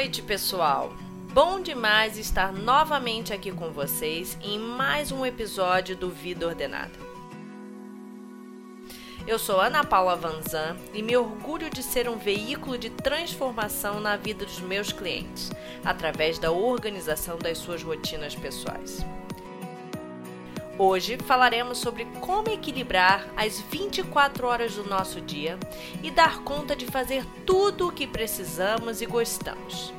noite, pessoal! Bom demais estar novamente aqui com vocês em mais um episódio do Vida Ordenada. Eu sou Ana Paula Vanzan e me orgulho de ser um veículo de transformação na vida dos meus clientes, através da organização das suas rotinas pessoais. Hoje falaremos sobre como equilibrar as 24 horas do nosso dia e dar conta de fazer tudo o que precisamos e gostamos.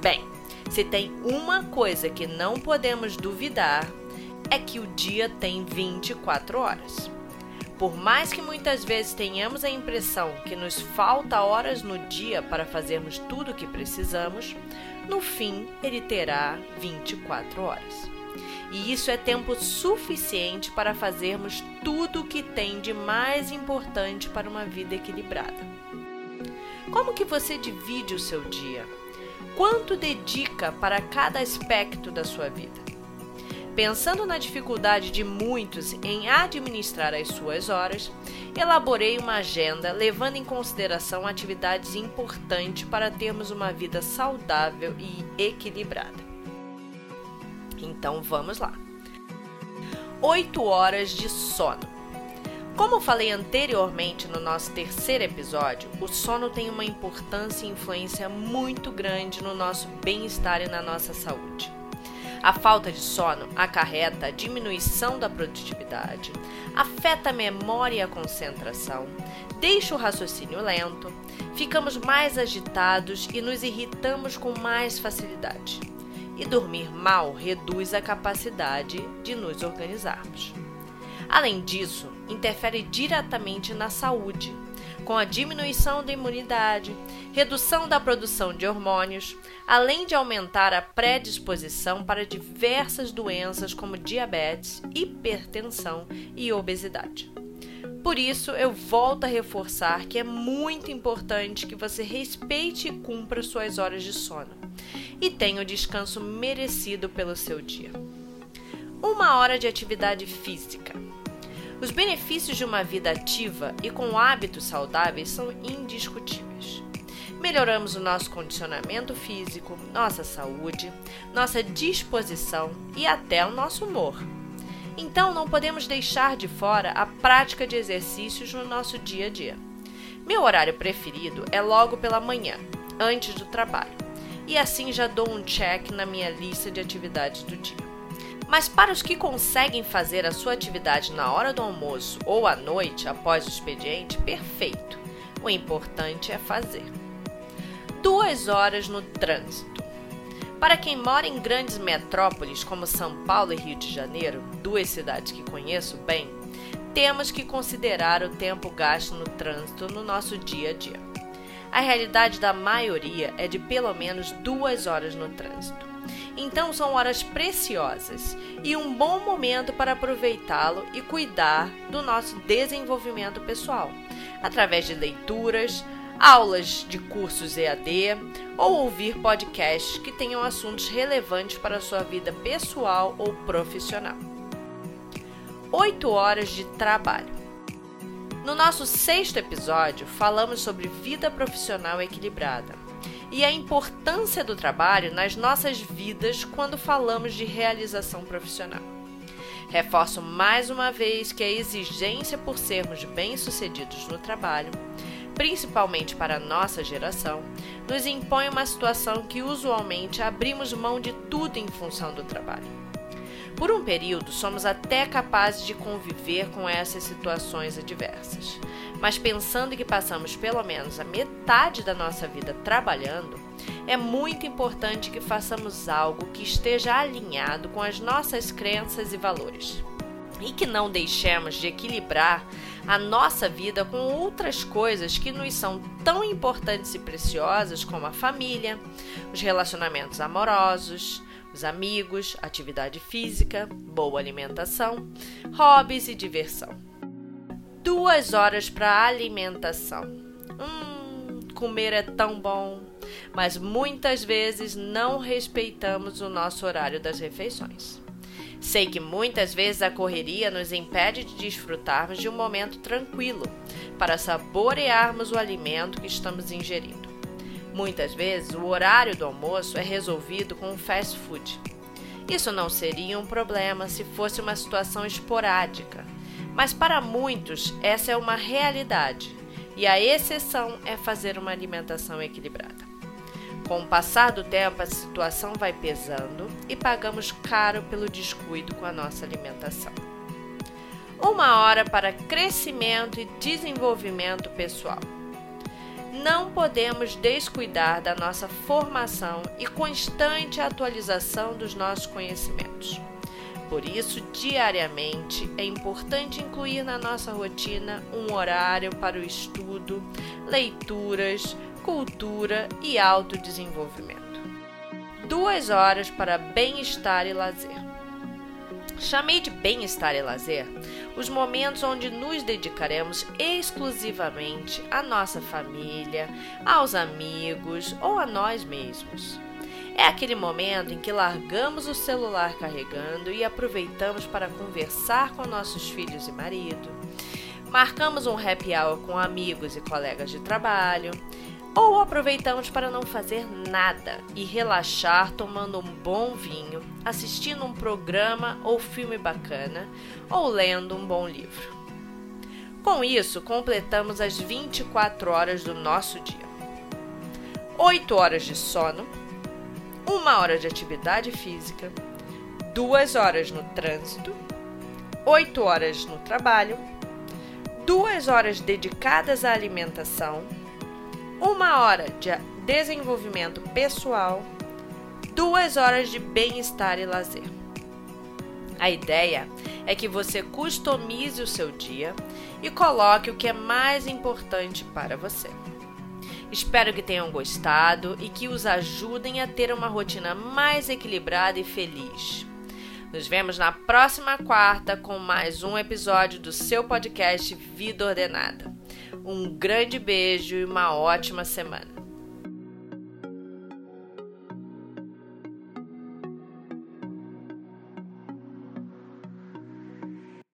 Bem, se tem uma coisa que não podemos duvidar, é que o dia tem 24 horas. Por mais que muitas vezes tenhamos a impressão que nos falta horas no dia para fazermos tudo o que precisamos, no fim ele terá 24 horas e isso é tempo suficiente para fazermos tudo o que tem de mais importante para uma vida equilibrada. Como que você divide o seu dia? Quanto dedica para cada aspecto da sua vida? Pensando na dificuldade de muitos em administrar as suas horas, elaborei uma agenda levando em consideração atividades importantes para termos uma vida saudável e equilibrada. Então vamos lá. 8 horas de sono. Como falei anteriormente no nosso terceiro episódio, o sono tem uma importância e influência muito grande no nosso bem-estar e na nossa saúde. A falta de sono acarreta a diminuição da produtividade, afeta a memória e a concentração, deixa o raciocínio lento, ficamos mais agitados e nos irritamos com mais facilidade e dormir mal reduz a capacidade de nos organizarmos. Além disso, interfere diretamente na saúde, com a diminuição da imunidade, redução da produção de hormônios, além de aumentar a predisposição para diversas doenças como diabetes, hipertensão e obesidade. Por isso, eu volto a reforçar que é muito importante que você respeite e cumpra suas horas de sono e tenha o descanso merecido pelo seu dia. Uma hora de atividade física. Os benefícios de uma vida ativa e com hábitos saudáveis são indiscutíveis. Melhoramos o nosso condicionamento físico, nossa saúde, nossa disposição e até o nosso humor. Então não podemos deixar de fora a prática de exercícios no nosso dia a dia. Meu horário preferido é logo pela manhã, antes do trabalho, e assim já dou um check na minha lista de atividades do dia. Mas para os que conseguem fazer a sua atividade na hora do almoço ou à noite após o expediente, perfeito. O importante é fazer. Duas horas no trânsito. Para quem mora em grandes metrópoles como São Paulo e Rio de Janeiro, duas cidades que conheço bem, temos que considerar o tempo gasto no trânsito no nosso dia a dia. A realidade da maioria é de pelo menos duas horas no trânsito. Então são horas preciosas e um bom momento para aproveitá-lo e cuidar do nosso desenvolvimento pessoal, através de leituras, aulas de cursos EAD ou ouvir podcasts que tenham assuntos relevantes para a sua vida pessoal ou profissional. 8 horas de trabalho. No nosso sexto episódio, falamos sobre vida profissional equilibrada e a importância do trabalho nas nossas vidas quando falamos de realização profissional. Reforço mais uma vez que a exigência por sermos bem-sucedidos no trabalho principalmente para a nossa geração, nos impõe uma situação que usualmente abrimos mão de tudo em função do trabalho. Por um período, somos até capazes de conviver com essas situações adversas, mas pensando que passamos pelo menos a metade da nossa vida trabalhando, é muito importante que façamos algo que esteja alinhado com as nossas crenças e valores. E que não deixemos de equilibrar a nossa vida com outras coisas que nos são tão importantes e preciosas como a família, os relacionamentos amorosos, os amigos, atividade física, boa alimentação, hobbies e diversão. Duas horas para alimentação. Hum, comer é tão bom, mas muitas vezes não respeitamos o nosso horário das refeições. Sei que muitas vezes a correria nos impede de desfrutarmos de um momento tranquilo para saborearmos o alimento que estamos ingerindo. Muitas vezes, o horário do almoço é resolvido com um fast food. Isso não seria um problema se fosse uma situação esporádica, mas para muitos essa é uma realidade e a exceção é fazer uma alimentação equilibrada. Com o passar do tempo, a situação vai pesando e pagamos caro pelo descuido com a nossa alimentação. Uma hora para crescimento e desenvolvimento pessoal. Não podemos descuidar da nossa formação e constante atualização dos nossos conhecimentos. Por isso, diariamente é importante incluir na nossa rotina um horário para o estudo, leituras, cultura e autodesenvolvimento. Duas horas para bem-estar e lazer. Chamei de bem-estar e lazer os momentos onde nos dedicaremos exclusivamente à nossa família, aos amigos ou a nós mesmos. É aquele momento em que largamos o celular carregando e aproveitamos para conversar com nossos filhos e marido. Marcamos um happy hour com amigos e colegas de trabalho. Ou aproveitamos para não fazer nada e relaxar tomando um bom vinho, assistindo um programa ou filme bacana ou lendo um bom livro. Com isso, completamos as 24 horas do nosso dia. 8 horas de sono, uma hora de atividade física, duas horas no trânsito, oito horas no trabalho, duas horas dedicadas à alimentação, uma hora de desenvolvimento pessoal, duas horas de bem-estar e lazer. A ideia é que você customize o seu dia e coloque o que é mais importante para você. Espero que tenham gostado e que os ajudem a ter uma rotina mais equilibrada e feliz. Nos vemos na próxima quarta com mais um episódio do seu podcast Vida Ordenada. Um grande beijo e uma ótima semana.